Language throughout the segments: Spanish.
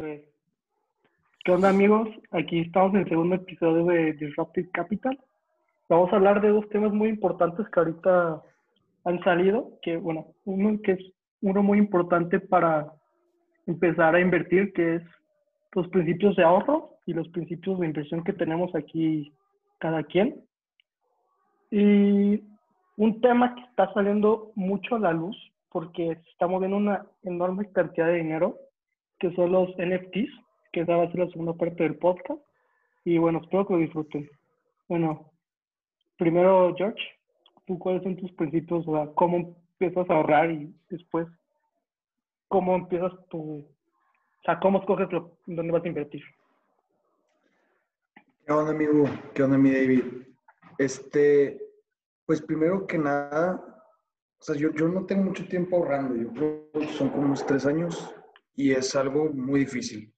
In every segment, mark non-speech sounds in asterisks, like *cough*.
Tres. ¿Qué onda amigos? Aquí estamos en el segundo episodio de Disruptive Capital. Vamos a hablar de dos temas muy importantes que ahorita han salido, que bueno, uno que es uno muy importante para empezar a invertir, que es los principios de ahorro y los principios de inversión que tenemos aquí cada quien. Y un tema que está saliendo mucho a la luz porque se está moviendo una enorme cantidad de dinero que son los NFTs, que esa va a ser la segunda parte del podcast. Y bueno, espero que lo disfruten. Bueno, primero, George, ¿tú cuáles son tus principios? O sea, ¿cómo empiezas a ahorrar y después cómo empiezas tu... O sea, ¿cómo escoges lo, dónde vas a invertir? ¿Qué onda, amigo? ¿Qué onda, mi David? Este, pues primero que nada, o sea, yo, yo no tengo mucho tiempo ahorrando. Yo creo que son como unos tres años y es algo muy difícil.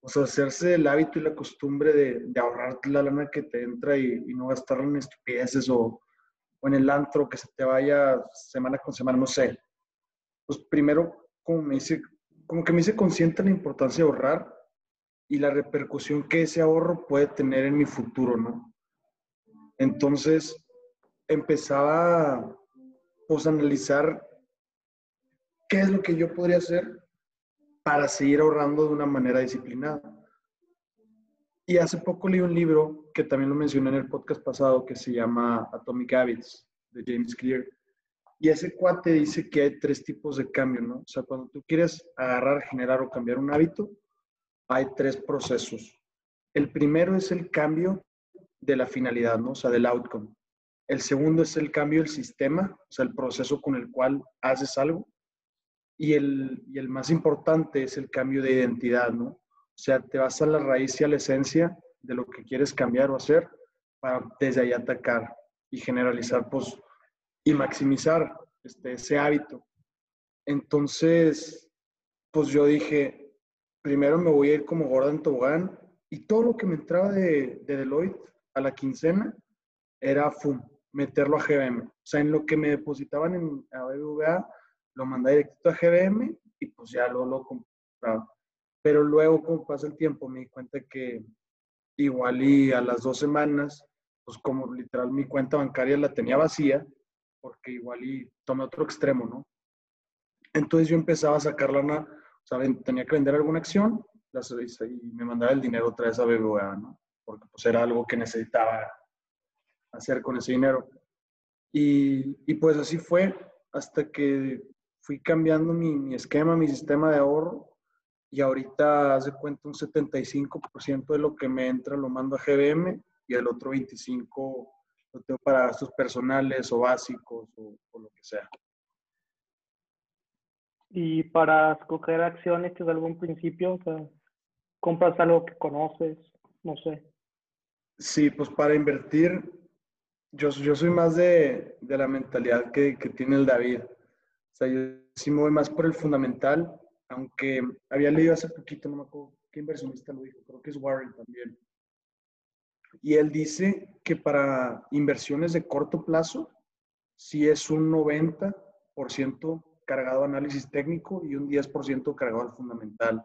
O sea, hacerse el hábito y la costumbre de, de ahorrarte la lana que te entra y, no gastarla en estupideces o, o, en el antro que se te vaya semana con semana, no sé. Pues primero, como, me hice, como que me hice consciente de la importancia de ahorrar y la repercusión que ese ahorro puede tener en mi futuro, ¿no? Entonces, empezaba pues, a analizar qué es lo que yo podría hacer para seguir ahorrando de una manera disciplinada. Y hace poco leí un libro que también lo mencioné en el podcast pasado que se llama Atomic Habits de James Clear. Y ese cuate dice que hay tres tipos de cambio, ¿no? O sea, cuando tú quieres agarrar, generar o cambiar un hábito, hay tres procesos. El primero es el cambio de la finalidad, ¿no? O sea, del outcome. El segundo es el cambio del sistema, o sea, el proceso con el cual haces algo. Y el, y el más importante es el cambio de identidad, ¿no? O sea, te vas a la raíz y a la esencia de lo que quieres cambiar o hacer para desde ahí atacar y generalizar, pues, y maximizar este, ese hábito. Entonces, pues yo dije, primero me voy a ir como Gordon Tobogán y todo lo que me entraba de, de Deloitte a la quincena era FUM, meterlo a GBM. O sea, en lo que me depositaban en a BBVA, lo mandé directo a GBM y pues ya lo, compraba. Pero luego, como pasa el tiempo, me di cuenta que igual y a las dos semanas, pues como literal mi cuenta bancaria la tenía vacía, porque igual y tomé otro extremo, ¿no? Entonces yo empezaba a sacar lana, o sea, tenía que vender alguna acción y me mandaba el dinero otra vez a BBVA, ¿no? Porque pues era algo que necesitaba hacer con ese dinero. Y, y pues así fue hasta que fui cambiando mi, esquema, mi sistema de ahorro y ahorita hace cuenta un 75% de lo que me entra lo mando a GBM y el otro 25% lo tengo para gastos personales o básicos o, lo que sea. Y para escoger acciones, ¿tienes algún principio? O sea, ¿compras algo que conoces? No sé. Sí, pues para invertir, yo, yo soy más de, de la mentalidad que, que tiene el David. O sea, yo sí me voy más por el fundamental, aunque había leído hace poquito, no me acuerdo qué inversionista lo dijo, creo que es Warren también. Y él dice que para inversiones de corto plazo, sí es un 90% cargado a análisis técnico y un 10% cargado al fundamental.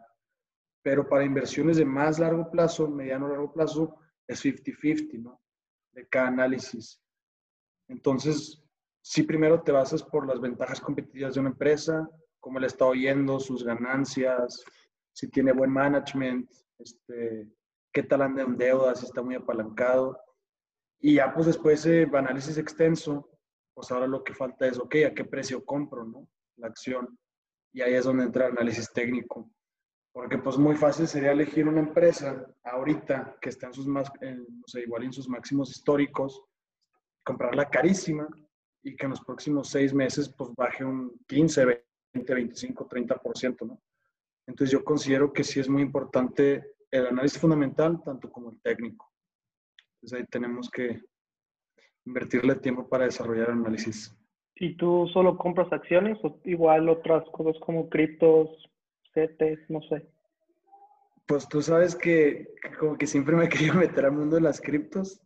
Pero para inversiones de más largo plazo, mediano largo plazo, es 50-50, ¿no? De cada análisis. Entonces, si primero te basas por las ventajas competitivas de una empresa, cómo le está oyendo, sus ganancias, si tiene buen management, este, qué tal anda en deuda, si está muy apalancado. Y ya pues después de ese análisis extenso, pues ahora lo que falta es, ok, ¿a qué precio compro, no? La acción. Y ahí es donde entra el análisis técnico. Porque pues muy fácil sería elegir una empresa ahorita que está en sus más, no sé, igual en sus máximos históricos, comprarla carísima y que en los próximos seis meses pues baje un 15, 20, 25, 30%, ¿no? Entonces yo considero que sí es muy importante el análisis fundamental, tanto como el técnico. Entonces ahí tenemos que invertirle tiempo para desarrollar el análisis. ¿Y tú solo compras acciones o igual otras cosas como criptos, CETES, no sé? Pues tú sabes que, como que siempre me he querido meter al mundo de las criptos,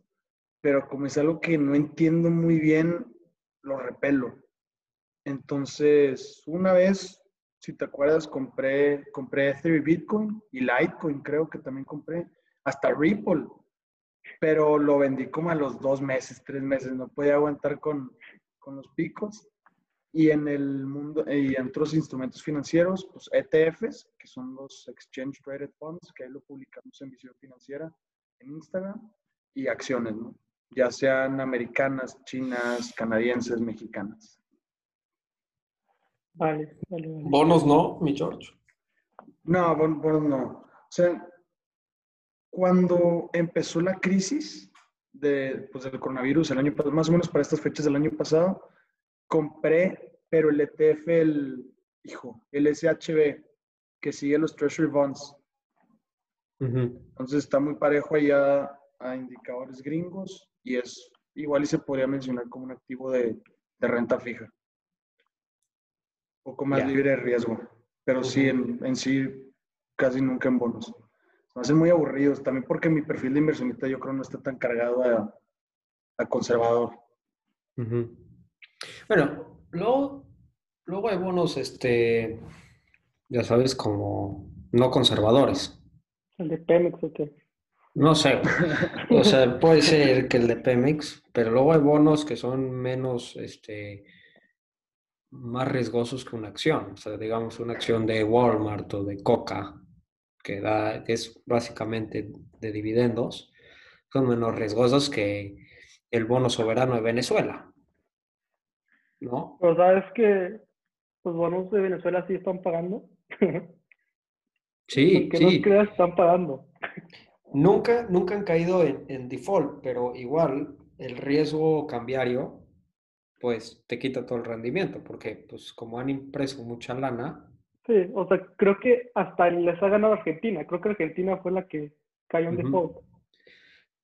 pero como es algo que no entiendo muy bien, lo repelo. Entonces, una vez si te acuerdas, compré, compré Ethereum Bitcoin y Litecoin, creo que también compré, hasta Ripple, pero lo vendí como a los dos meses, tres meses, no podía aguantar con, con los picos. Y en el mundo, y en otros instrumentos financieros, pues ETFs, que son los Exchange Traded Funds, que ahí lo publicamos en Visión Financiera en Instagram, y acciones, ¿no? Ya sean americanas, chinas, canadienses, mexicanas. Vale, vale, Bonos no, mi George. No, bonos no. O sea, cuando empezó la crisis de, pues, del coronavirus, el año más o menos para estas fechas del año pasado, compré, pero el ETF, el, hijo, el SHB, que sigue los Treasury Bonds. Entonces está muy parejo allá a indicadores gringos y es igual y se podría mencionar como un activo de, de renta fija. Un poco más libre de riesgo, pero sí, en, en, sí, casi nunca en bonos. Me hacen muy aburridos, también porque mi perfil de inversionista yo creo no está tan cargado a, a conservador. Bueno, luego, luego hay bonos, este, ya sabes, como no conservadores. ¿El de Pemex o qué? No sé. O sea, puede ser que el de Pemex, pero luego hay bonos que son menos, este, más riesgosos que una acción. O sea, digamos, una acción de Walmart o de Coca, que, da, que es básicamente de dividendos, son menos riesgosos que el bono soberano de Venezuela. ¿no? Pero sabes que los bonos de Venezuela sí están pagando. Sí, que sí. no creas, están pagando. Nunca, nunca han caído en, en, default, pero igual el riesgo cambiario, pues te quita todo el rendimiento, porque pues como han impreso mucha lana. Sí, o sea, creo que hasta les ha ganado Argentina. Creo que Argentina fue la que cayó en uh -huh. default.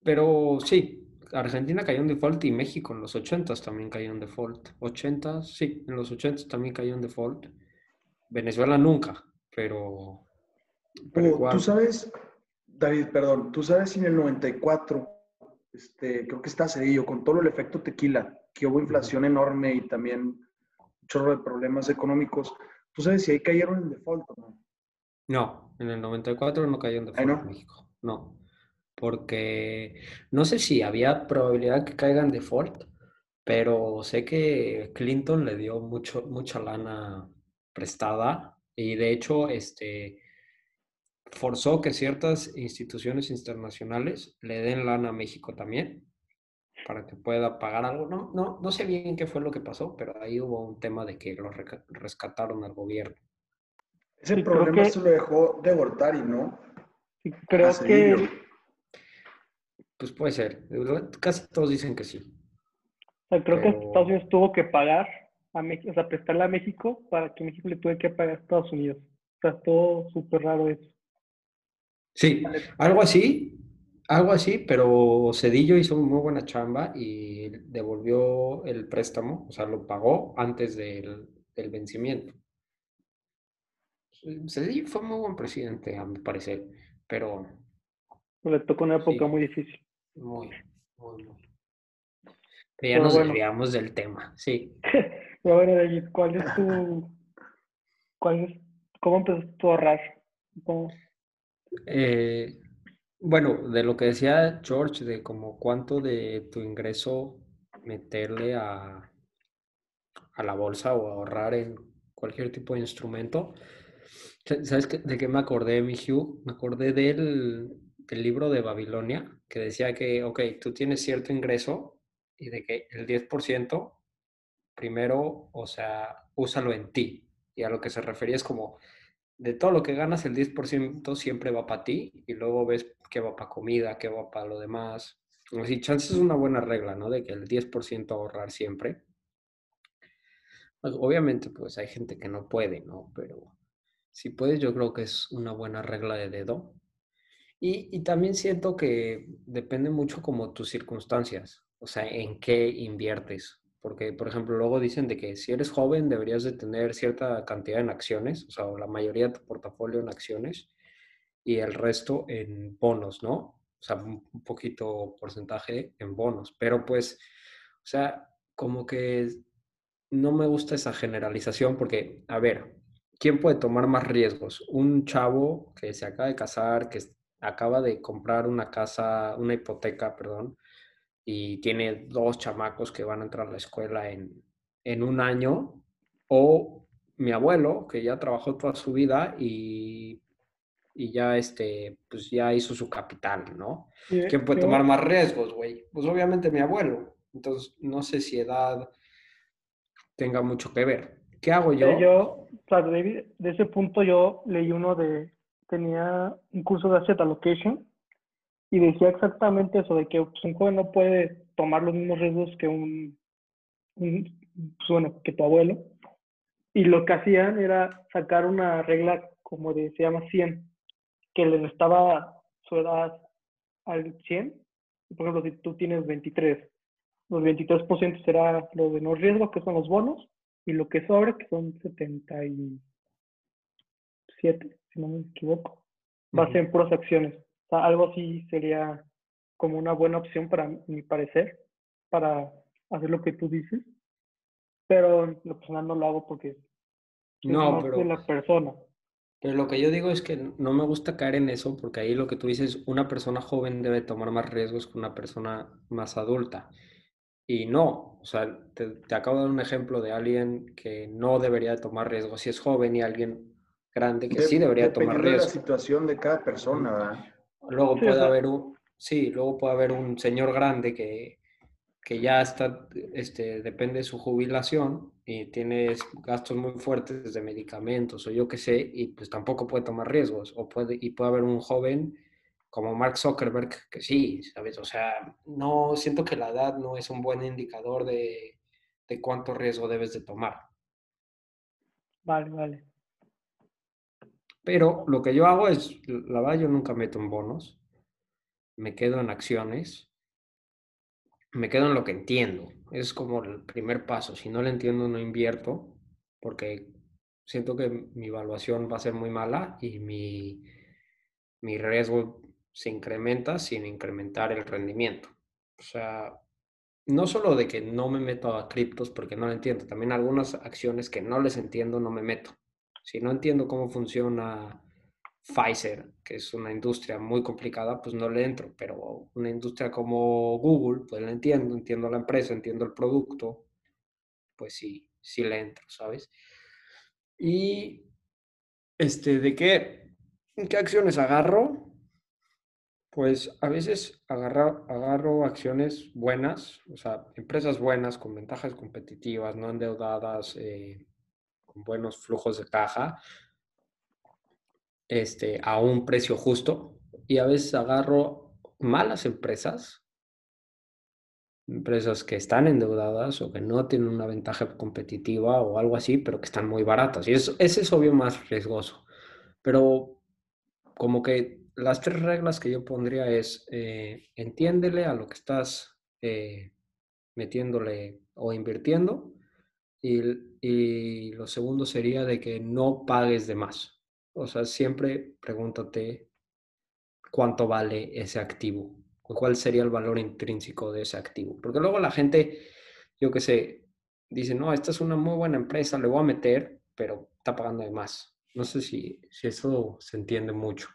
Pero sí, Argentina cayó en default y México en los 80 también cayó en default. 80, sí, en los 80 también cayó en default. Venezuela nunca, pero... pero igual... Tú sabes, David, perdón, tú sabes si en el 94, este, creo que está Cedillo, con todo el efecto tequila, que hubo inflación enorme y también un chorro de problemas económicos. ¿Tú sabes si ahí cayeron en default o no? No, en el 94 no cayó en default no? en México. No porque no sé si había probabilidad que caiga en default, pero sé que Clinton le dio mucho, mucha lana prestada y de hecho este, forzó que ciertas instituciones internacionales le den lana a México también para que pueda pagar algo. No, no, no sé bien qué fue lo que pasó, pero ahí hubo un tema de que lo rescataron al gobierno. Ese sí, problema que... se lo dejó de Gortari, ¿no? Sí, creo que pues puede ser. Casi todos dicen que sí. O sea, creo Pero... que Estados Unidos tuvo que pagar a México, o sea, prestarle a México para que México le tuviera que pagar a Estados Unidos. O sea, todo súper raro eso. Sí, algo así, algo así, pero Cedillo hizo muy buena chamba y devolvió el préstamo, o sea, lo pagó antes del, del vencimiento. Cedillo fue muy buen presidente, a mi parecer, pero... Le tocó una época sí. muy difícil. Muy, muy, muy. Pero ya Pero nos bueno. desviamos del tema, sí. *laughs* Pero bueno, David, ¿cuál es tu. Cuál es, ¿Cómo empezaste a ahorrar? ¿Cómo? Eh, bueno, de lo que decía George, de como cuánto de tu ingreso meterle a, a la bolsa o ahorrar en cualquier tipo de instrumento. ¿Sabes de qué me acordé, mi Hugh? Me acordé del, del libro de Babilonia, que decía que, ok, tú tienes cierto ingreso y de que el 10% primero, o sea, úsalo en ti. Y a lo que se refería es como, de todo lo que ganas, el 10% siempre va para ti y luego ves qué va para comida, qué va para lo demás. Así, chances es una buena regla, ¿no? De que el 10% ahorrar siempre. Pues, obviamente, pues hay gente que no puede, ¿no? Pero si puedes, yo creo que es una buena regla de dedo. Y, y, también siento que depende mucho como tus circunstancias, o sea, en qué inviertes. Porque, por ejemplo, luego dicen de que si eres joven deberías de tener cierta cantidad en acciones, o sea, la mayoría de tu portafolio en acciones y el resto en bonos, ¿no? O sea, un poquito porcentaje en bonos. Pero pues, o sea, como que no me gusta esa generalización porque, a ver, ¿quién puede tomar más riesgos? Un chavo que se acaba de casar, que acaba de comprar una casa, una hipoteca, perdón, y tiene dos chamacos que van a entrar a la escuela en, en un año, o mi abuelo, que ya trabajó toda su vida y, y ya, este, pues ya hizo su capital, ¿no? ¿Quién puede tomar más riesgos, güey? Pues obviamente mi abuelo. Entonces, no sé si edad tenga mucho que ver. ¿Qué hago yo? Yo, de, ese punto yo leí uno de, tenía un curso de asset allocation y decía exactamente eso, de que pues, un joven no puede tomar los mismos riesgos que un, un pues, bueno, que tu abuelo. Y lo que hacían era sacar una regla como de, se llama 100, que le estaba su edad al 100. Por ejemplo, si tú tienes 23, los 23% será lo de no riesgo, que son los bonos, y lo que sobra, que son 77, si no me equivoco, va a ser en puras acciones. Sea, algo así sería como una buena opción para mi parecer, para hacer lo que tú dices. Pero lo personal no lo hago porque no, pero, de la persona. Pero lo que yo digo es que no me gusta caer en eso porque ahí lo que tú dices, una persona joven debe tomar más riesgos que una persona más adulta. Y no, o sea, te, acabo de dar un ejemplo de alguien que no debería tomar riesgos si es joven y alguien grande que sí debería tomar riesgos. de la situación de cada persona, ¿verdad? Luego puede haber un, sí, luego puede haber un señor grande que, que ya está, este, depende de su jubilación y tiene gastos muy fuertes de medicamentos o yo qué sé, y pues tampoco puede tomar riesgos. O puede, y puede haber un joven como Mark Zuckerberg que sí, ¿sabes? O sea, no siento que la edad no es un buen indicador de, de cuánto riesgo debes de tomar. Vale, vale. Pero lo que yo hago es, la verdad, yo nunca meto en bonos, me quedo en acciones me quedo en lo que entiendo. Es como el primer paso. Si no lo entiendo, no invierto, porque siento que mi evaluación va a ser muy mala y mi, mi riesgo se incrementa sin incrementar el rendimiento. O sea, no solo de que no me meto a criptos porque no lo entiendo, también algunas acciones que no les entiendo no me meto. Si no entiendo cómo funciona Pfizer, que es una industria muy complicada, pues no le entro, pero una industria como Google, pues la entiendo, entiendo la empresa, entiendo el producto, pues sí, sí le entro, ¿sabes? Y, este, ¿de qué, qué acciones agarro? Pues a veces agarro, acciones buenas, o sea, empresas buenas, con ventajas competitivas, no endeudadas, eh, buenos flujos de caja, este, a un precio justo y a veces agarro malas empresas, empresas que están endeudadas o que no tienen una ventaja competitiva o algo así, pero que están muy baratas. Y eso, es obvio más riesgoso. Pero como que las tres reglas que yo pondría es, eh, entiéndele a lo que estás eh, metiéndole o invirtiendo. Y, y lo segundo sería de que no pagues de más. O sea, siempre pregúntate cuánto vale ese activo o cuál sería el valor intrínseco de ese activo. Porque luego la gente, yo qué sé, dice, no, esta es una muy buena empresa, le voy a meter, pero está pagando de más. No sé si, si eso se entiende mucho.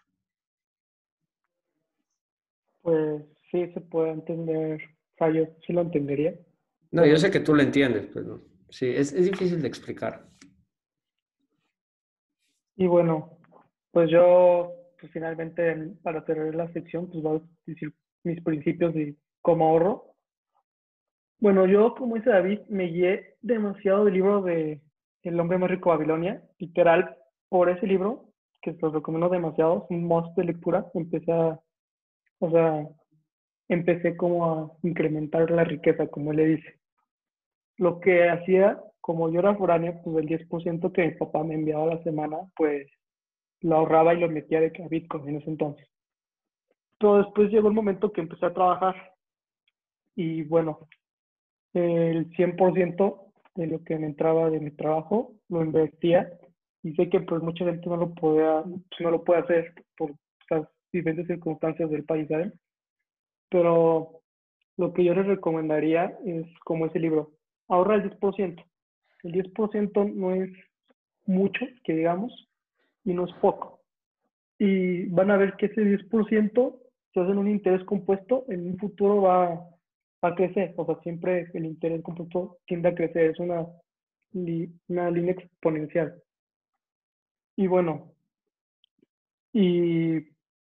Pues sí, se puede entender. O sea, yo sí lo entendería. No, yo sé que tú lo entiendes, pero sí, es, es difícil de explicar. Y bueno, pues yo, pues finalmente, para tener la sección, pues voy a decir mis principios y cómo ahorro. Bueno, yo, como dice David, me guié demasiado del libro de El hombre más rico de Babilonia. Literal, por ese libro, que los recomiendo demasiado, es un must de lectura, empecé a, o sea, empecé como a incrementar la riqueza, como él le dice. Lo que hacía como yo era foráneo, pues el 10% que mi papá me enviaba a la semana, pues lo ahorraba y lo metía de que a Bitcoin en ese entonces. Pero después llegó el momento que empecé a trabajar y bueno, el 100% de lo que me entraba de mi trabajo lo invertía y sé que pues mucha gente no lo puede, no lo puede hacer por las diferentes circunstancias del país, ¿sabes? Pero lo que yo les recomendaría es como ese libro, ahorra el 10%. El 10% no es mucho, que digamos, y no es poco. Y van a ver que ese 10%, si hacen un interés compuesto, en un futuro va, va a crecer. O sea, siempre el interés compuesto tiende a crecer, es una, una línea exponencial. Y bueno, y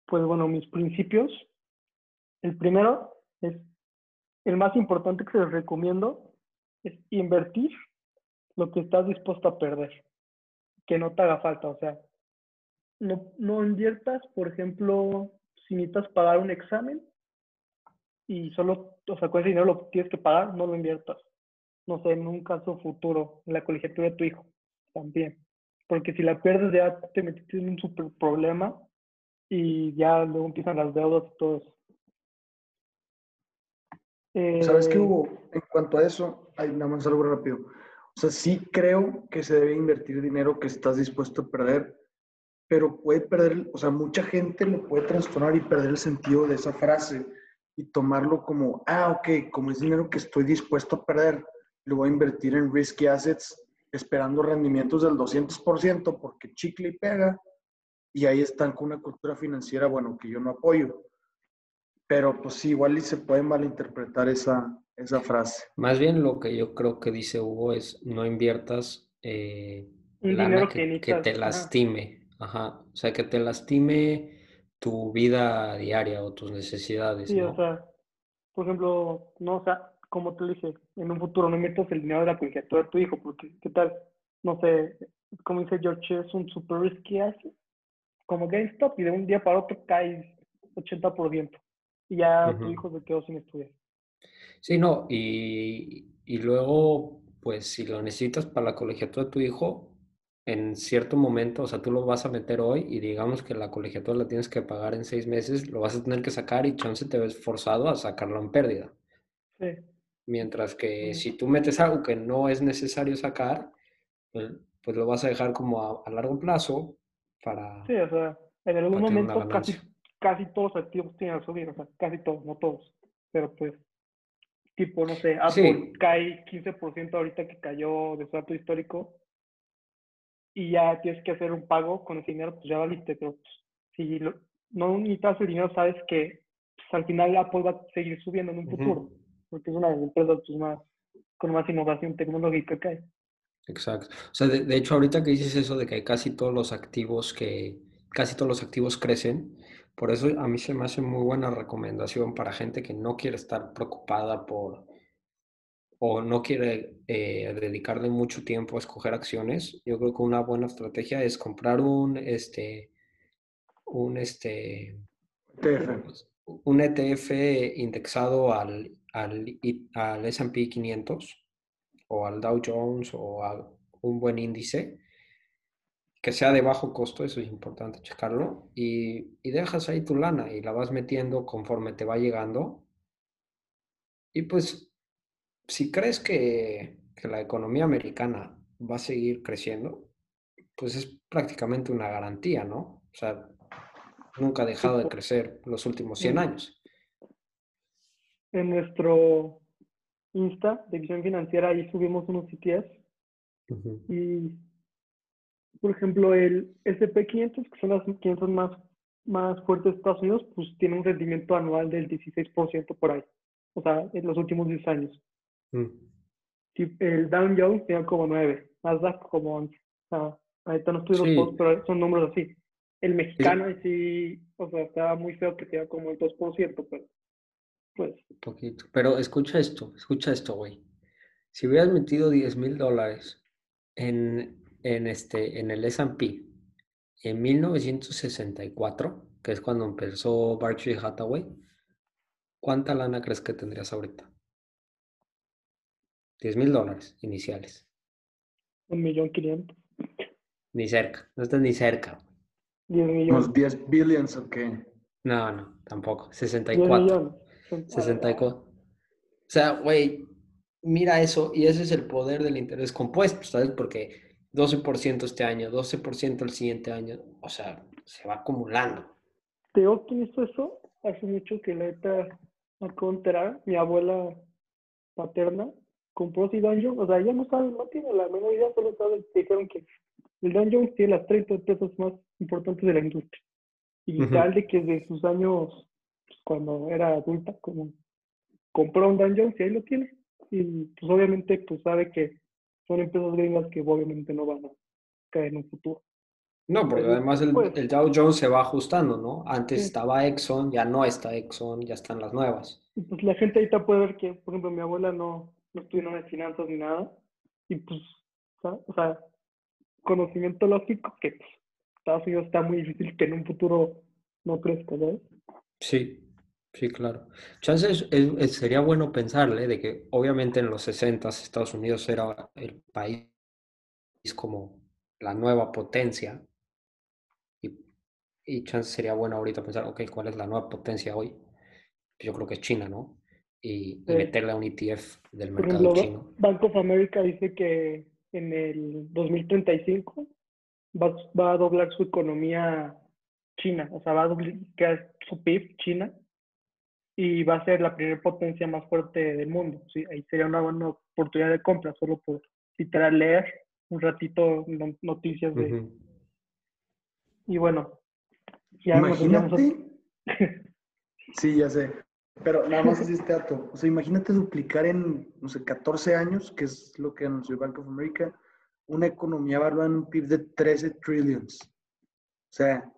pues bueno, mis principios. El primero es el más importante que les recomiendo es invertir lo que estás dispuesto a perder, que no te haga falta, o sea, no, no inviertas, por ejemplo, si necesitas pagar un examen y solo, o sea, con ese dinero lo tienes que pagar, no lo inviertas. No sé, en un caso futuro, en la colegiatura de tu hijo, también. Porque si la pierdes ya te metiste en un super problema y ya luego empiezan las deudas y todo eso. ¿Sabes qué Eh, hubo? En cuanto a eso, hay nada más algo rápido. O sea, sí creo que se debe invertir dinero que estás dispuesto a perder, pero puede perder, o sea, mucha gente lo puede trastornar y perder el sentido de esa frase y tomarlo como, ah, ok, como es dinero que estoy dispuesto a perder, lo voy a invertir en risky assets esperando rendimientos del 200% porque chicle y pega y ahí están con una cultura financiera, bueno, que yo no apoyo. Pero pues sí, igual y se puede malinterpretar esa, esa frase. Más bien lo que yo creo que dice Hugo es no inviertas eh, un lana dinero que, que, que necesitas. te lastime. Ajá. O sea, que te lastime tu vida diaria o tus necesidades, Sí, o sea, por ejemplo, no, o sea, como te dije, en un futuro no metas el dinero de la colegiatura de tu hijo, porque, ¿qué tal? No sé, como dice George, es un super risky asset, como GameStop, y de un día para otro cae 80%, y ya tu hijo se quedó sin estudiar. Sí, no, y, y luego, pues si lo necesitas para la colegiatura de tu hijo, en cierto momento, o sea, tú lo vas a meter hoy y digamos que la colegiatura la tienes que pagar en seis meses, lo vas a tener que sacar y chance te ves forzado a sacarlo en pérdida. Sí, Mientras que si tú metes algo que no es necesario sacar, pues, pues lo vas a dejar como a, a largo plazo para, sí, o sea, en algún momento casi. Casi todos los activos tienen que subir, o sea, casi todos, no todos, pero pues, tipo, no sé, Apple Sí, cae 15% ahorita que cayó de su alto histórico, y ya tienes que hacer un pago con ese dinero, pues ya valiste, pero pues, si lo- no necesitas el dinero, sabes que pues, al final Apple va a seguir subiendo en un futuro, ujú, porque es una de las empresas pues, más, con más innovación tecnológica que hay. exacto. O sea, de, de hecho, ahorita que dices eso de que casi todos los activos que, casi todos los activos crecen, por eso a mí se me hace muy buena recomendación para gente que no quiere estar preocupada por o no quiere eh, dedicarle mucho tiempo a escoger acciones. Yo creo que una buena estrategia es comprar un, este, un, este, TF. pues, un ETF indexado al, al, al S&P 500 o al Dow Jones o a un buen índice que sea de bajo costo, eso es importante checarlo, y, y dejas ahí tu lana y la vas metiendo conforme te va llegando. Y pues si crees que, que la economía americana va a seguir creciendo, pues es prácticamente una garantía, ¿no? O sea, nunca ha dejado de crecer los últimos 100 en, años. en nuestro Insta de visión financiera, ahí subimos unos ETFs Ujú. y, por ejemplo, el SP500, que son las 500 más, más fuertes de Estados Unidos, pues tiene un rendimiento anual del 16% por ahí, o sea, en los últimos 10 años. Mm. Sí, el Dow Jones tenía como 9, Nasdaq como 11. O sea, ahorita no estoy los Sí, todos, pero son números así. El mexicano ahí sí, o sea, estaba muy feo que tenía como el 2%, pero pues, poquito. Pero escucha esto, escucha esto, güey. Si hubieras metido 10 mil dólares en, en, este, en el S&P en 1964, que es cuando empezó Berkshire Hathaway, ¿cuánta lana crees que tendrías ahorita? 10 mil dólares iniciales. un millón quinientos, Ni cerca, no estás ni cerca. güey. 10 millones, Unos 10 billions, ok. No, no, tampoco. 10 64. millones. Son- ah, 64. O sea, güey, mira eso, y ese es el poder del interés compuesto, ¿sabes? Porque 12% este año, 12% el siguiente año, o sea, se va acumulando. Te hizo eso hace mucho que la neta acabo de enterar, mi abuela paterna compró si Dan Jones, o sea, ya no sabe, no tiene la menor idea, solo sabe, dijeron que el Dan Jones tiene las 30 empresas más importantes de la industria. Y tal de que de sus años, pues, cuando era adulta, como compró un Dan Jones y ahí lo tiene. Y pues obviamente pues sabe que son empresas gringas que obviamente no van a caer en un futuro. No, porque además el, pues el, Dow Jones se va ajustando, ¿no? Antes estaba Exxon, ya no está Exxon, ya están las nuevas. Pues la gente ahorita puede ver que, por ejemplo, mi abuela no, no estudió en finanzas ni nada, y pues, o sea, conocimiento lógico que pues, Estados Unidos está muy difícil que en un futuro no crezca, ¿sabes? Sí, sí, claro. Chances sería bueno pensarle de que obviamente en los 60 Estados Unidos era el país como la nueva potencia y chance sería bueno ahorita pensar, ok, ¿cuál es la nueva potencia hoy? Yo creo que es China, ¿no? Y, meterle a un ETF del mercado chino. Bank of America dice que en el 2035 va, va a doblar su economía China, o sea, va a duplicar su PIB China y va a ser la primera potencia más fuerte del mundo. Sí, ahí sería una buena oportunidad de compra, solo por literal leer un ratito noticias de... Y bueno, imagínate. *laughs* sí, ya sé. Pero nada más así este dato. O sea, imagínate duplicar en, no sé, 14 años, que es lo que anunció Bank of America, una economía valuada en un PIB de 13 trillions. O sea,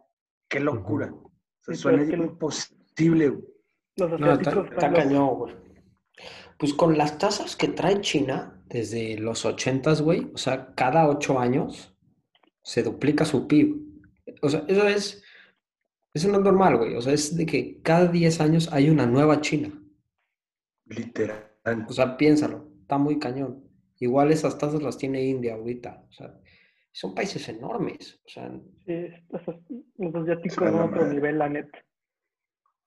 qué locura. O sea, suena imposible, no, está, cañón, güey. Pues con las tasas que trae China desde los 80, güey, o sea, cada 8 años se duplica su PIB. O sea, eso es eso no es normal, güey. O sea, es de que cada 10 años hay una nueva China. Literal. O sea, piénsalo. Está muy cañón. Igual esas tasas las tiene India ahorita. O sea, son países enormes. O sea, sí, los asiáticos son otro nivel, la neta.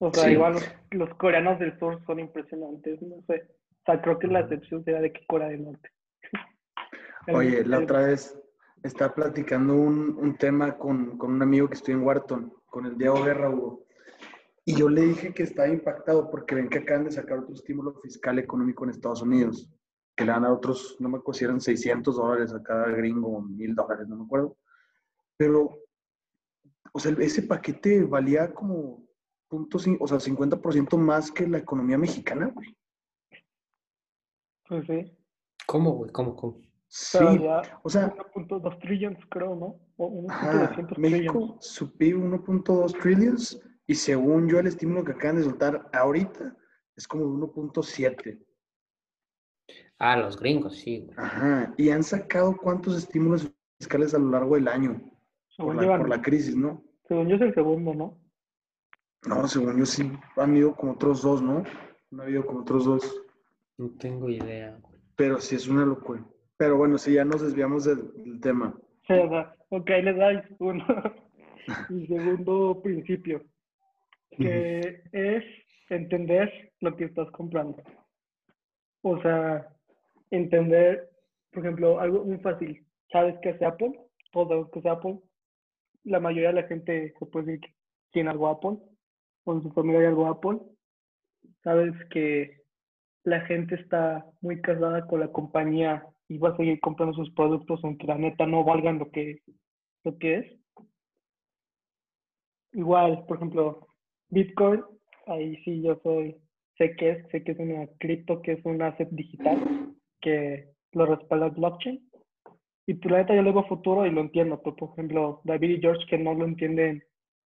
O sea, igual los, coreanos del sur son impresionantes. No sé. O sea, creo que la excepción será de que Corea del Norte. *laughs* Oye, la otra vez estaba platicando un, un tema con, con, un amigo que estoy en Wharton con el Diego Guerra, Hugo. Y yo le dije que estaba impactado porque ven que acaban de sacar otro estímulo fiscal económico en Estados Unidos, que le dan a otros, no me acuerdo si eran 600 dólares a cada gringo, 1000 dólares, no me acuerdo. Pero, o sea, ese paquete valía como punto, o sea, 50% más que la economía mexicana, güey. Pues sí. ¿Cómo, güey? ¿Cómo, cómo? Sí, o sea, 1.2 trillones creo, ¿no? O México, su PIB 1.2 trillones y según yo el estímulo que acaban de soltar ahorita es como 1.7. Ah, los gringos, sí. Ajá, y han sacado cuántos estímulos fiscales a lo largo del año por la, por la, crisis, ¿no? Según yo es el segundo, ¿no? No, según yo sí, han ido como otros dos, ¿no? No ha habido como otros dos. No tengo idea. Pero sí es una locura. Pero bueno, si ya nos desviamos del, tema. Sí, ok, le dais uno. *laughs* El segundo principio, que es entender lo que estás comprando. O sea, entender, por ejemplo, algo muy fácil. ¿Sabes qué es Apple? Todos sabemos qué es Apple. La mayoría de la gente se puede decir que tiene algo Apple, o en su familia hay Apple. Sabes que la gente está muy casada con la compañía y va a seguir comprando sus productos aunque la neta no valgan lo que, lo que es. Igual, por ejemplo, Bitcoin, ahí sí yo soy, sé que es, sé que es una cripto, que es un asset digital que lo respalda blockchain. Y pues la neta yo le veo futuro y lo entiendo, pero por ejemplo, David y George que no lo entienden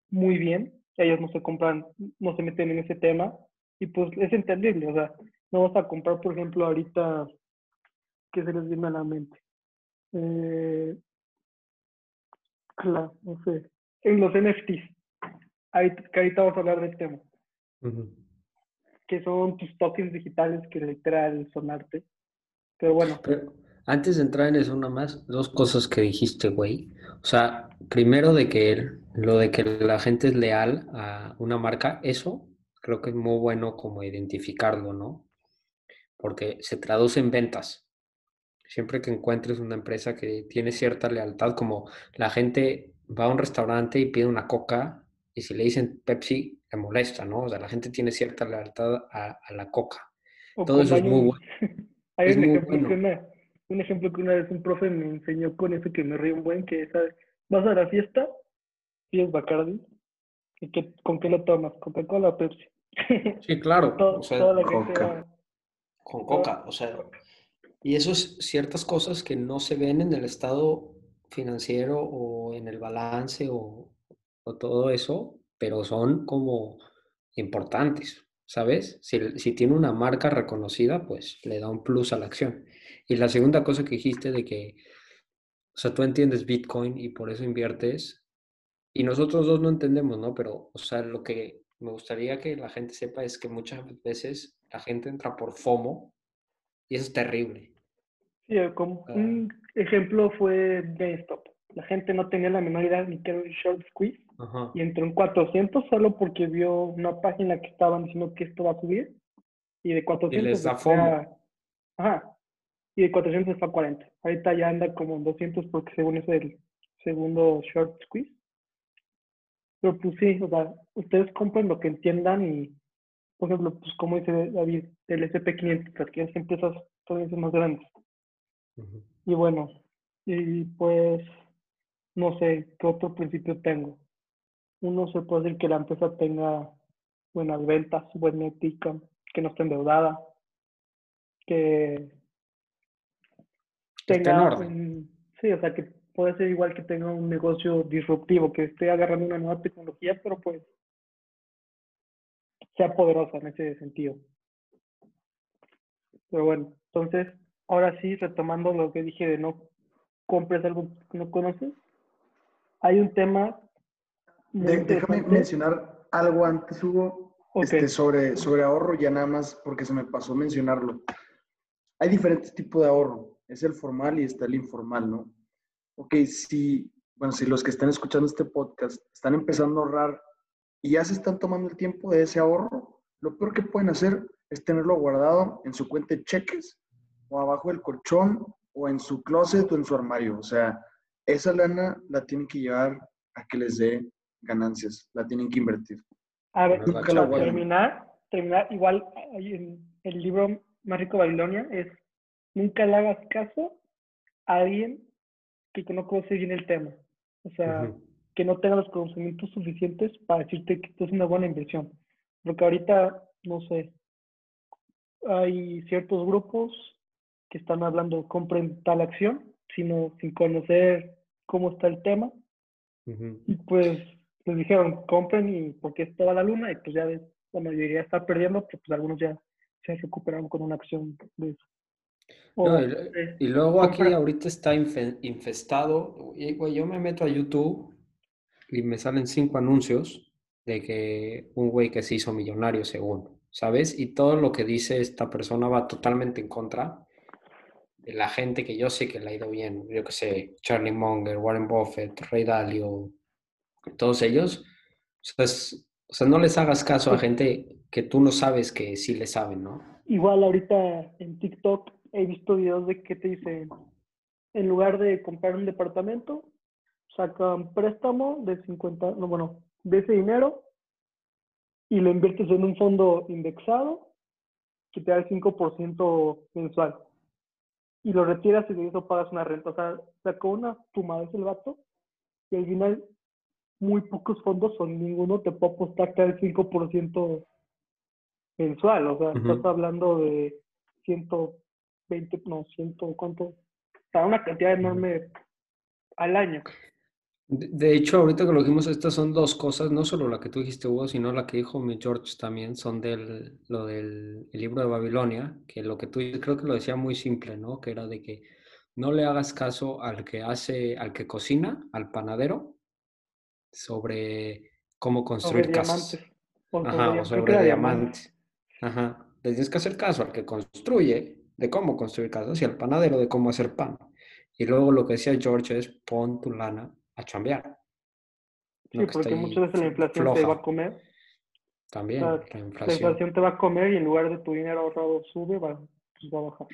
muy bien, ellos no se compran, no se meten en ese tema y pues es entendible, o sea, no vas a comprar, por ejemplo, ahorita que se les viene a la mente. Eh, claro, no sé. En los NFTs. Ahí, que ahorita vamos a hablar del tema. Que son tus tokens digitales que literal son arte. Pero bueno. antes de entrar en eso, nada más, dos cosas que dijiste, güey. O sea, primero de que lo de que la gente es leal a una marca, eso creo que es muy bueno como identificarlo, ¿no? Porque se traduce en ventas. Siempre que encuentres una empresa que tiene cierta lealtad, como la gente va a un restaurante y pide una coca y si le dicen Pepsi, le molesta, ¿no? O sea, la gente tiene cierta lealtad a, la coca. Todo eso es muy bueno. *laughs* Hay Es un muy ejemplo, que bueno. una, un ejemplo que una vez un profe me enseñó con eso que me río un buen, que es, vas a la fiesta, pides Bacardi, ¿y qué, con qué lo tomas? ¿Coca-Cola o Pepsi? Sí, claro. *laughs* Todo- o sea, toda la gente Coca. con coca, o sea, y eso es ciertas cosas que no se ven en el estado financiero o en el balance o, o todo eso, pero son como importantes, ¿sabes? Si, si tiene una marca reconocida, pues le da un plus a la acción. Y la segunda cosa que dijiste de que, o sea, tú entiendes Bitcoin y por eso inviertes, y nosotros dos no entendemos, ¿no? Pero, o sea, lo que me gustaría que la gente sepa es que muchas veces la gente entra por FOMO y eso es terrible. Sí, como Ah. un ejemplo fue GameStop. La gente no tenía la menor idea ni que era un short squeeze Ajá. y entró en 400 solo porque vio una página que estaban diciendo que esto va a subir y de 400 les da FOMO. a- Ajá. Y de 400 se fue a 40. Ahorita ya anda como en 200 porque según es el segundo short squeeze. Pero pues sí, o sea, ustedes compren lo que entiendan y, por ejemplo, pues como dice David, el SP500, las que son empresas todavía más grandes. Y bueno, y pues no sé qué otro principio tengo. Uno se puede decir que la empresa tenga buenas ventas, buena ética, que no esté endeudada, que Que esté en tenga orden. sí, o sea, que puede ser igual que tenga un negocio disruptivo, que esté agarrando una nueva tecnología, pero pues sea poderosa en ese sentido. Pero bueno, entonces, ahora sí, retomando lo que dije de no compres algo que no conoces, hay un tema De- déjame mencionar algo antes, Hugo, este, sobre, sobre ahorro, ya nada más porque se me pasó mencionarlo. Hay diferentes tipos de ahorro. Es el formal y está el informal, ¿no? Ok, si, bueno, si los que están escuchando este podcast están empezando a ahorrar y ya se están tomando el tiempo de ese ahorro, lo peor que pueden hacer es tenerlo guardado en su cuenta de cheques o abajo del colchón o en su closet o en su armario. O sea, esa lana la tienen que llevar a que les dé ganancias, la tienen que invertir. A ver, Nunca la para terminar, terminar, igual en el libro Más rico Babilonia es nunca le hagas caso a alguien que no conoce bien el tema. O sea, que no tenga los conocimientos suficientes para decirte que esto es una buena inversión. Porque ahorita, no sé, hay ciertos grupos que están hablando, compren tal acción, sino sin conocer cómo está el tema. Y pues les dijeron, compren y porque es toda la luna y pues ya ves, la mayoría está perdiendo, pero pues algunos ya se recuperaron con una acción de eso. No, y, sé, y luego aquí ahorita está infe- infestado. y, güey, yo me meto a YouTube y me salen cinco anuncios de que un güey que se hizo millonario según, ¿sabes? Y todo lo que dice esta persona va totalmente en contra de la gente que yo sé que le ha ido bien. Yo que sé, Charlie Munger, Warren Buffett, Ray Dalio, todos ellos. O sea, es- o sea, no les hagas caso a gente que tú no sabes que sí le saben, ¿no? Igual ahorita en TikTok he visto videos de que te dicen, en lugar de comprar un departamento, sacan préstamo de 50, no, bueno, de ese dinero y lo inviertes en un fondo indexado que te da el 5% mensual. Y lo retiras y de eso pagas una renta. O sea, sacó una fumadez el vato y al final muy pocos fondos o ninguno te puede apostar que el 5% mensual. O sea, Ujú. estás hablando de 120, no, 100, ¿cuánto? O sea, una cantidad enorme al año. De, de hecho, ahorita que lo dijimos, estas son dos cosas, no solo la que tú dijiste, Hugo, sino la que dijo mi George también, son del lo del el libro de Babilonia, que lo que tú creo que lo decía muy simple, ¿no? Que era de que no le hagas caso al que hace, al que cocina, al panadero, sobre cómo Sobre construir casas. diamantes. Ajá, o sobre era diamantes. Ajá. Le tienes que hacer caso al que construye de cómo construir casas y al panadero de cómo hacer pan. Y luego lo que decía George es pon tu lana a chambear. Sí, No porque muchas veces la inflación te floja. va a comer. También, sea, la La inflación. te va a comer y en lugar de tu dinero ahorrado sube, va, pues va a bajar.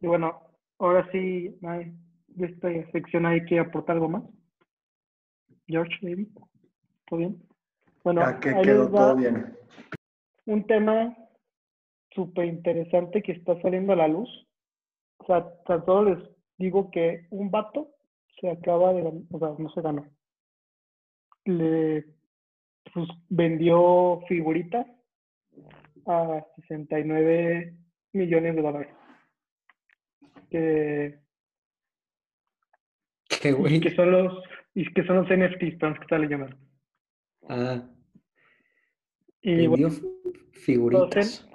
Y bueno, ahora sí, hay de esta sección hay que aportar algo más. George, maybe. ¿Todo bien? Bueno, Ya que quedó todo bien. un tema súper interesante que está saliendo a la luz. O sea, tan solo les digo que un vato se acaba de, o sea, no se ganó. Le pues, vendió figuritas a 69 millones de dólares. Que, Qué güey. que son los, y que son los NFTs, que está llamando. Ah, Y vendió bueno, figuritas.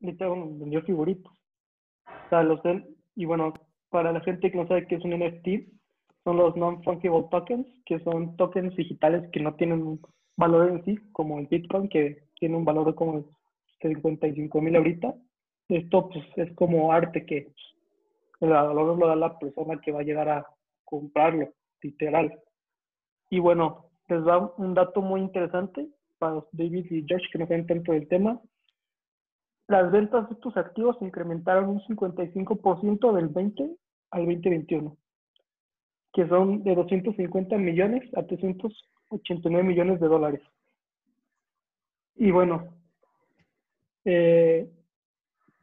Literal, vendió figuritas. O sea, los del- y bueno, para la gente que no sabe qué es un NFT, son los non-fungible tokens, que son tokens digitales que no tienen un valor en sí, como el Bitcoin, que tiene un valor de como 55 mil ahorita. Esto pues es como arte que pues, el valor lo da la persona que va a llegar a comprarlo, literal. Y bueno, les da un dato muy interesante para David y Josh que no saben tanto del tema. Las ventas de estos activos se incrementaron un 55% del 20 al 2021, que son de 250 millones a 389 millones de dólares. Y bueno, eh,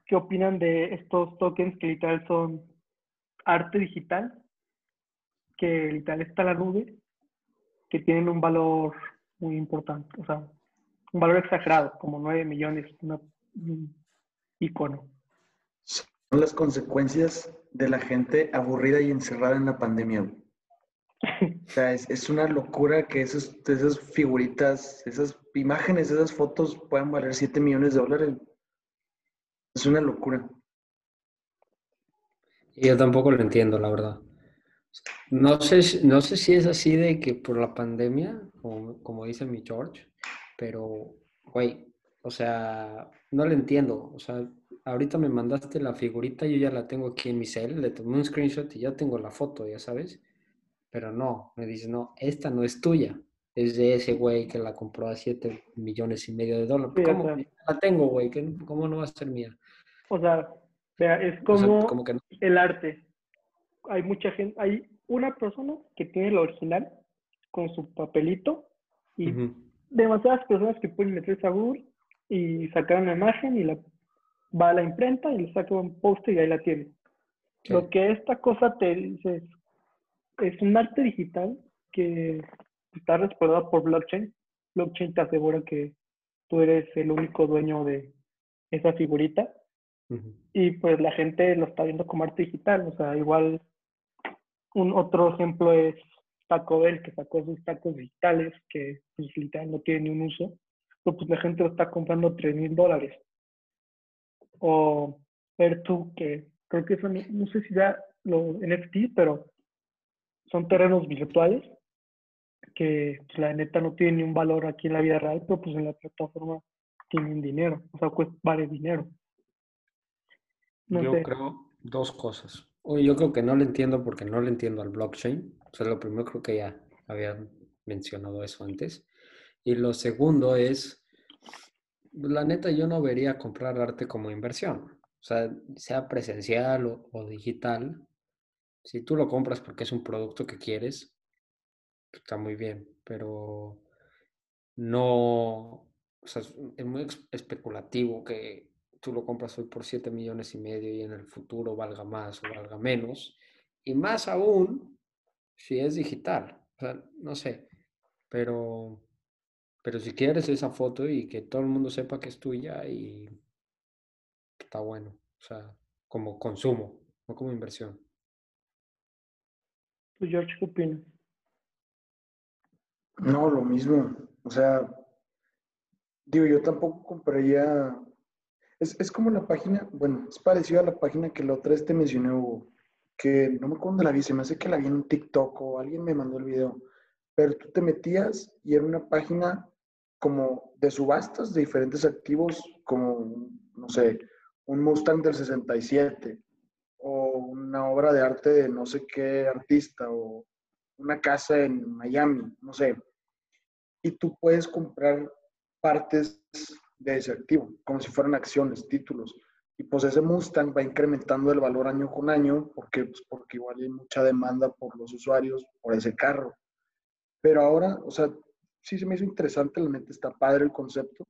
¿qué opinan de estos tokens que literal son arte digital? Que literal está la nube, que tienen un valor muy importante, o sea, un valor exagerado, como 9 millones, una, un icono. Son las consecuencias de la gente aburrida y encerrada en la pandemia. O sea, es, es una locura que esas, esas figuritas, esas imágenes, esas fotos puedan valer 7 millones de dólares. Es una locura. Yo tampoco lo entiendo, la verdad. No sé, si- no sé si es así de que por la pandemia, como, como dice mi George, pero, güey, o sea, no lo entiendo. O sea, ahorita me mandaste la figurita, yo ya la tengo aquí en mi cel, le tomé un screenshot y ya tengo la foto, ya sabes. Pero no, me dice, no, esta no es tuya, es de ese güey que la compró a 7 millones y medio de dólares. Sí, o ¿Cómo? sea. La tengo, güey, ¿qué- ¿cómo no va a ser mía? O sea, vea, es O sea, como como que no. el arte. Hay mucha gente, hay una persona que tiene el original con su papelito y Ujú. demasiadas personas que pueden meterse a Google y sacar una imagen y la va a la imprenta y le saca un post y ahí la tiene. Sí. Lo que esta cosa te dice es, es un arte digital que está respaldado por blockchain. Blockchain te asegura que tú eres el único dueño de esa figurita y pues la gente lo está viendo como arte digital. O sea, igual un otro ejemplo es Taco Bell, que sacó sus tacos digitales, que pues literal no tienen ni un uso, pero pues la gente lo está comprando 3 mil dólares. O Vertu, que creo que eso no, no sé si ya los NFT, pero son terrenos virtuales que pues, la neta no tienen ni un valor aquí en la vida real, pero pues en la plataforma tienen dinero, o sea, pues vale dinero. No yo sé. creo dos cosas. Oye, yo creo que no le entiendo porque no le entiendo al blockchain. O sea, lo primero creo que ya había mencionado eso antes. Y lo segundo es, la neta, yo no vería comprar arte como inversión. O sea, sea presencial o, digital. Si tú lo compras porque es un producto que quieres, está muy bien, pero no, o sea, es muy especulativo que tú lo compras hoy por 7 millones y medio y en el futuro valga más o valga menos. Y más aún si es digital. O sea, no sé, pero, pero si quieres esa foto y que todo el mundo sepa que es tuya y está bueno. O sea, como consumo, no como inversión. ¿Tú, George, qué opinas? No, lo mismo. O sea, digo, yo tampoco compraría. Es, es como la página, bueno, es parecido a la página que la otra vez te mencioné, Hugo, que no me acuerdo dónde la vi, se me hace que la vi en un TikTok o alguien me mandó el video, pero tú te metías y era una página como de subastas de diferentes activos, como, no sé, un Mustang del 67 o una obra de arte de no sé qué artista o una casa en Miami, no sé. Y tú puedes comprar partes de ese activo, como si fueran acciones, títulos. Y pues ese Mustang va incrementando el valor año con año, porque, pues, porque igual hay mucha demanda por los usuarios por ese carro. Pero ahora, o sea, sí se me hizo interesante, la neta está padre el concepto,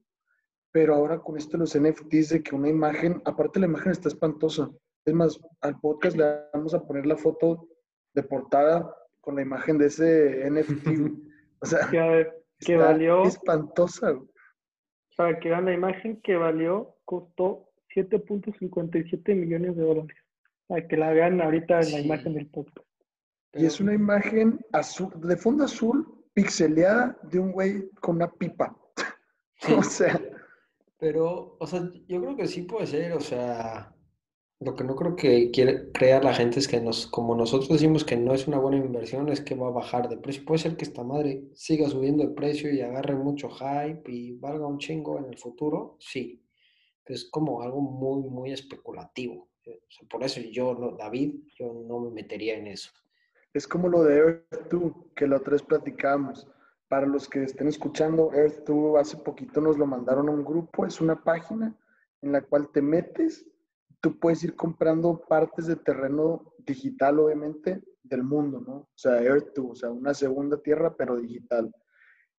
pero ahora con esto los NFTs de que una imagen, aparte la imagen está espantosa. Es más, al podcast le vamos a poner la foto de portada con la imagen de ese NFT. *laughs* o sea, que, que valió, espantosa. Para que vean la imagen que valió, costó 7.57 millones de dólares. Para que la vean ahorita en la imagen del podcast. Y es una imagen azul, de fondo azul, pixeleada de un güey con una pipa. *laughs* o sea. Pero, o sea, yo creo que sí puede ser, o sea, lo que no creo que quiere crear la gente es que nos, como nosotros decimos que no es una buena inversión, es que va a bajar de precio. Puede ser que esta madre siga subiendo de precio y agarre mucho hype y valga un chingo en el futuro, sí. Pero es como algo muy, muy especulativo. por eso yo, David, yo no me metería en eso. Es como lo de Earth2, que la otra vez platicamos. Para los que estén escuchando, Earth2 hace poquito nos lo mandaron a un grupo. Es una página en la cual te metes, tú puedes ir comprando partes de terreno digital, obviamente, del mundo, ¿no? O sea, Earth2, o sea, una segunda tierra, pero digital.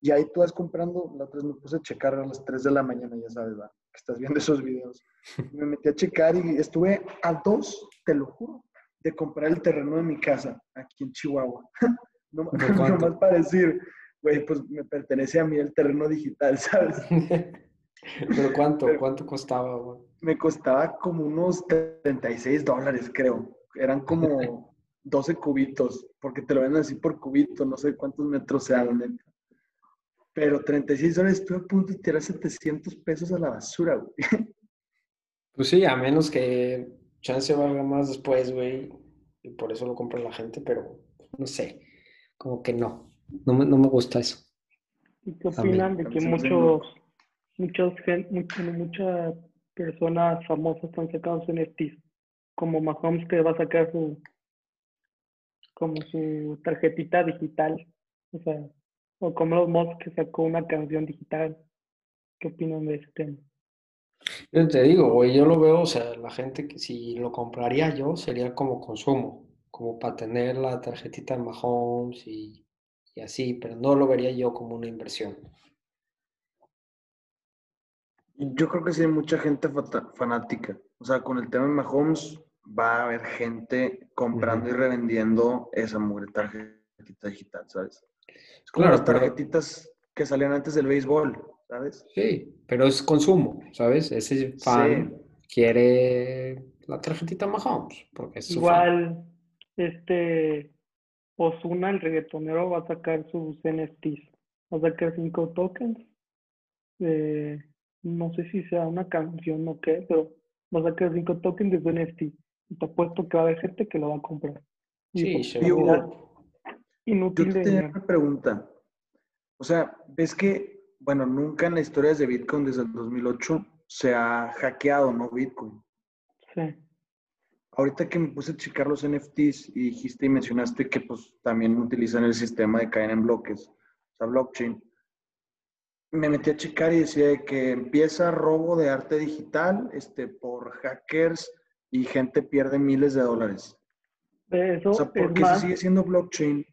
Y ahí tú vas comprando, la otra vez me puse a checar a las 3 de la mañana, ya sabes, ¿verdad? que estás viendo esos videos. *laughs* me metí a checar y estuve a dos, te lo juro, de comprar el terreno de mi casa aquí en Chihuahua. *laughs* *laughs* no, más para decir, güey, pues me pertenece a mí el terreno digital, *laughs* ¿sabes? ¿Pero cuánto? ¿Cuánto costaba, güey? Me costaba como unos 36 dólares, creo. Eran como 12 cubitos, porque te lo venden así por cubito, no sé cuántos metros sean, neta. Pero 36 dólares, estuve a punto de tirar 700 pesos a la basura, güey. Pues sí, a menos que chance valga más después, güey. Y por eso lo compra la gente, pero no sé. Como que no. No me, no me gusta eso. ¿Y qué opinan de que muchos, muchos, muchas personas famosas están sacando su NFTs? Como Mahomes que va a sacar su como su tarjetita digital. O sea, o como los Moss que sacó una canción digital. ¿Qué opinan de ese tema? Yo te digo, güey, yo lo veo, o sea, la gente que si lo compraría yo sería como consumo, como para tener la tarjetita de Mahomes y, y así, pero no lo vería yo como una inversión. Yo creo que sí hay mucha gente fanática. O sea, con el tema de Mahomes va a haber gente comprando y revendiendo esa mugre tarjetita digital, ¿sabes? Es como las tarjetitas que salían antes del béisbol. ¿Sabes? Sí, pero es consumo, ¿sabes? Ese fan quiere la tarjetita Mahomes, porque es Igual, este Osuna, el reggaetonero, va a sacar sus NFTs. Va a sacar cinco tokens. no sé si sea una canción o qué, pero va a sacar cinco tokens de su NFT. Y te apuesto que va a haber gente que lo va a comprar. sí, seguro. Inútil Yo te tenía una pregunta. O sea, ves que bueno, nunca en la historia de Bitcoin desde el 2008 se ha hackeado, ¿no? Bitcoin. Sí. Ahorita que me puse a checar los NFTs y dijiste y mencionaste que pues también utilizan el sistema de cadena en bloques, o sea, blockchain. Me metí a checar y decía que empieza robo de arte digital este, por hackers y gente pierde miles de dólares. Eso o sea, ¿por qué se sigue siendo blockchain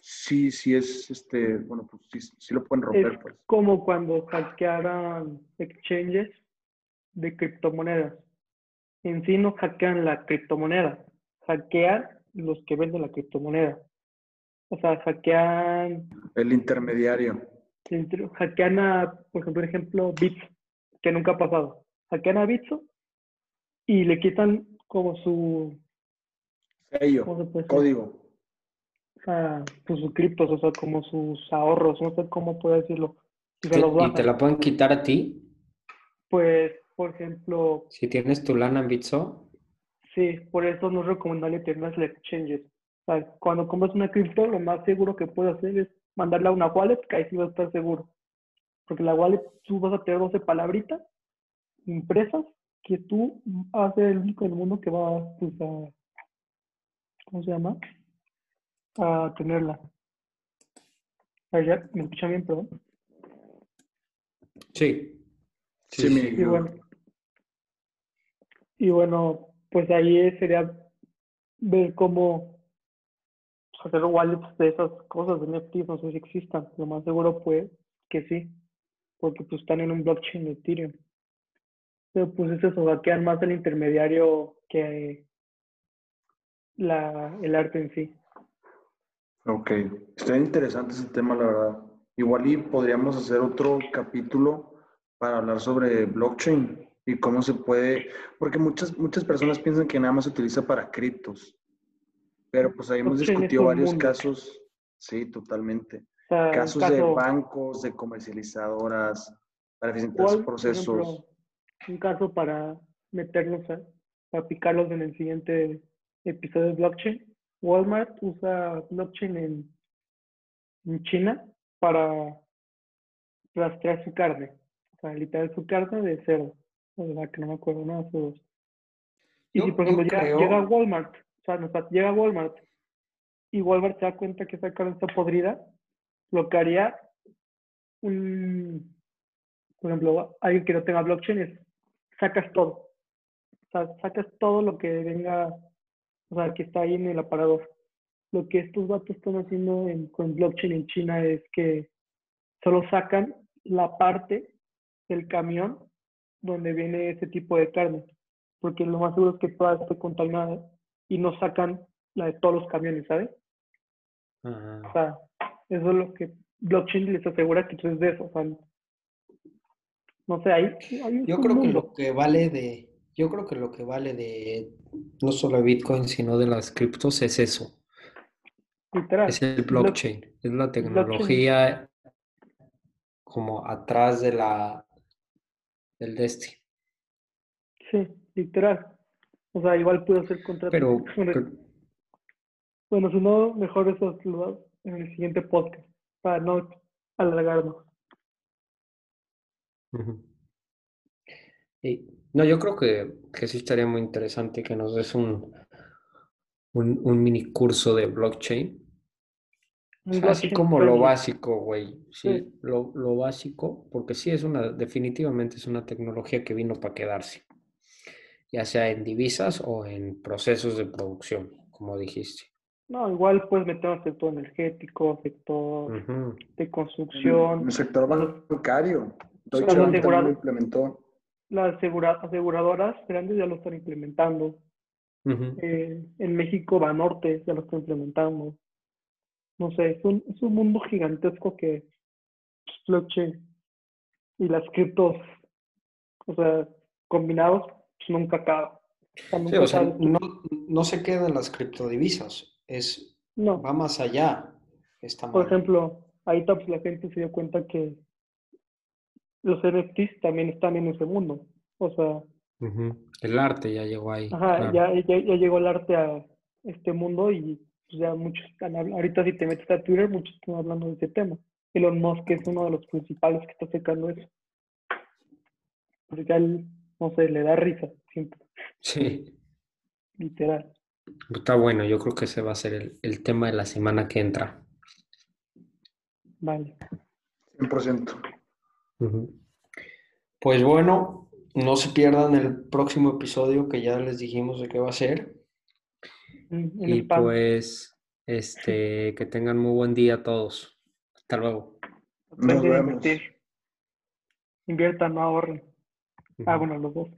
sí, sí es, este, bueno, pues sí, sí lo pueden romper. Es pues. como cuando hackearan exchanges de criptomonedas. En sí no hackean la criptomoneda, hackean los que venden la criptomoneda. O sea, hackean... El intermediario. Hackean a, por ejemplo, Bits, que nunca ha pasado. Hackean a Bitso y le quitan como su... Sello, código a pues, sus criptos, o sea, como sus ahorros, no sé cómo puedo decirlo. ¿Y, te la pueden quitar a ti? Pues, por ejemplo... Si tienes tu lana en Bitso. Sí, por eso no es recomendable tener las exchanges. O sea, cuando compras una cripto, lo más seguro que puedes hacer es mandarla a una wallet, que ahí sí vas a estar seguro. Porque la wallet tú vas a tener 12 palabritas impresas que tú vas a ser el único en el mundo que va a... ¿Cómo se llama? A tenerla. ¿Me escuchan bien, perdón? Sí. Sí, y, bueno, y bueno, pues ahí sería ver cómo hacer wallets de esas cosas de NFTs, no sé si existan. Lo más seguro pues que sí. porque pues están en un blockchain de Ethereum. Pero pues es eso, hackean más el intermediario que la, el arte en sí. Ok, está interesante ese tema, la verdad. Igual y podríamos hacer otro capítulo para hablar sobre blockchain y cómo se puede, porque muchas, muchas personas piensan que nada más se utiliza para criptos, pero pues ahí hemos discutido varios mundo. casos, sí, totalmente. O sea, un Casos de bancos, de comercializadoras, para eficientar ¿Cuál, por procesos. ejemplo, un caso para meterlos, a, para picarlos en el siguiente episodio de blockchain. Walmart usa blockchain en, en China para rastrear su carne. O sea, literal su carne de cerdo. O de vaca, no me acuerdo, no, dos. Y Yo- si, por ejemplo, llega, creo- llega a Walmart, o sea, no, o sea, llega a Walmart y Walmart se da cuenta que esa carne está podrida, lo que haría un, por ejemplo, alguien que no tenga blockchain es sacas todo. O sea, sacas todo lo que venga, o sea, que está ahí en el aparador. Lo que estos vatos están haciendo en- con blockchain en China es que solo sacan la parte del camión donde viene ese tipo de carne. Porque lo más seguro es que toda esté contaminada y no sacan la de todos los camiones, ¿sabes? O sea, eso es lo que blockchain les asegura que es de eso. O sea, no sé, ahí, Yo creo que lo que vale de, yo creo que lo que vale de no solo de Bitcoin, sino de las criptos es eso, Literal. es el Block- blockchain, es la tecnología como atrás de la del de este. Sí, literal. O sea, igual puedo hacer contratos. Pero, *laughs* Bueno, si no, mejor eso lo en el siguiente podcast, para no alargarnos. Ujú. Y, no, yo creo que, que sí estaría muy interesante que nos des un, un, un mini curso de blockchain. O sea, así como lo básico, güey. Sí, Sí. lo, lo básico, porque sí es una, definitivamente es una tecnología que vino para quedarse, ya sea en divisas o en procesos de producción, como dijiste. No, igual puedes meter en sector energético, sector de construcción. el sector bancario, Deutsche Bank lo implementó. Las asegura- aseguradoras grandes ya lo están implementando. Ujú. Eh, en México, Banorte ya lo está implementando. No sé, es un, es un mundo gigantesco que pues, blockchain y las criptos, o sea, combinados, pues nunca acaba. Sí, o sea, no, no se quedan las criptodivisas, es, no. va más allá. Está Por ejemplo, ahorita pues, la gente se dio cuenta que los NFTs también están en ese mundo. O sea. El arte ya llegó ahí. ajá, claro. ya, ya, ya llegó el arte a este mundo y pues, ya muchos están hablando. Ahorita si te metes a Twitter, muchos están hablando de ese tema. Elon Musk es uno de los principales que está sacando eso. Porque ya él, no sé, le da risa, siempre, Sí, literal. está bueno. Yo creo que ese va a ser el, el tema de la semana que entra. Vale. 100%. Pues bueno, no se pierdan el próximo episodio que ya les dijimos de qué va a ser. Mm, Y pues, este, que tengan muy buen día a todos. Hasta luego. Nos vemos. invertir. Inviertan, no ahorren. Ah, bueno, los dos.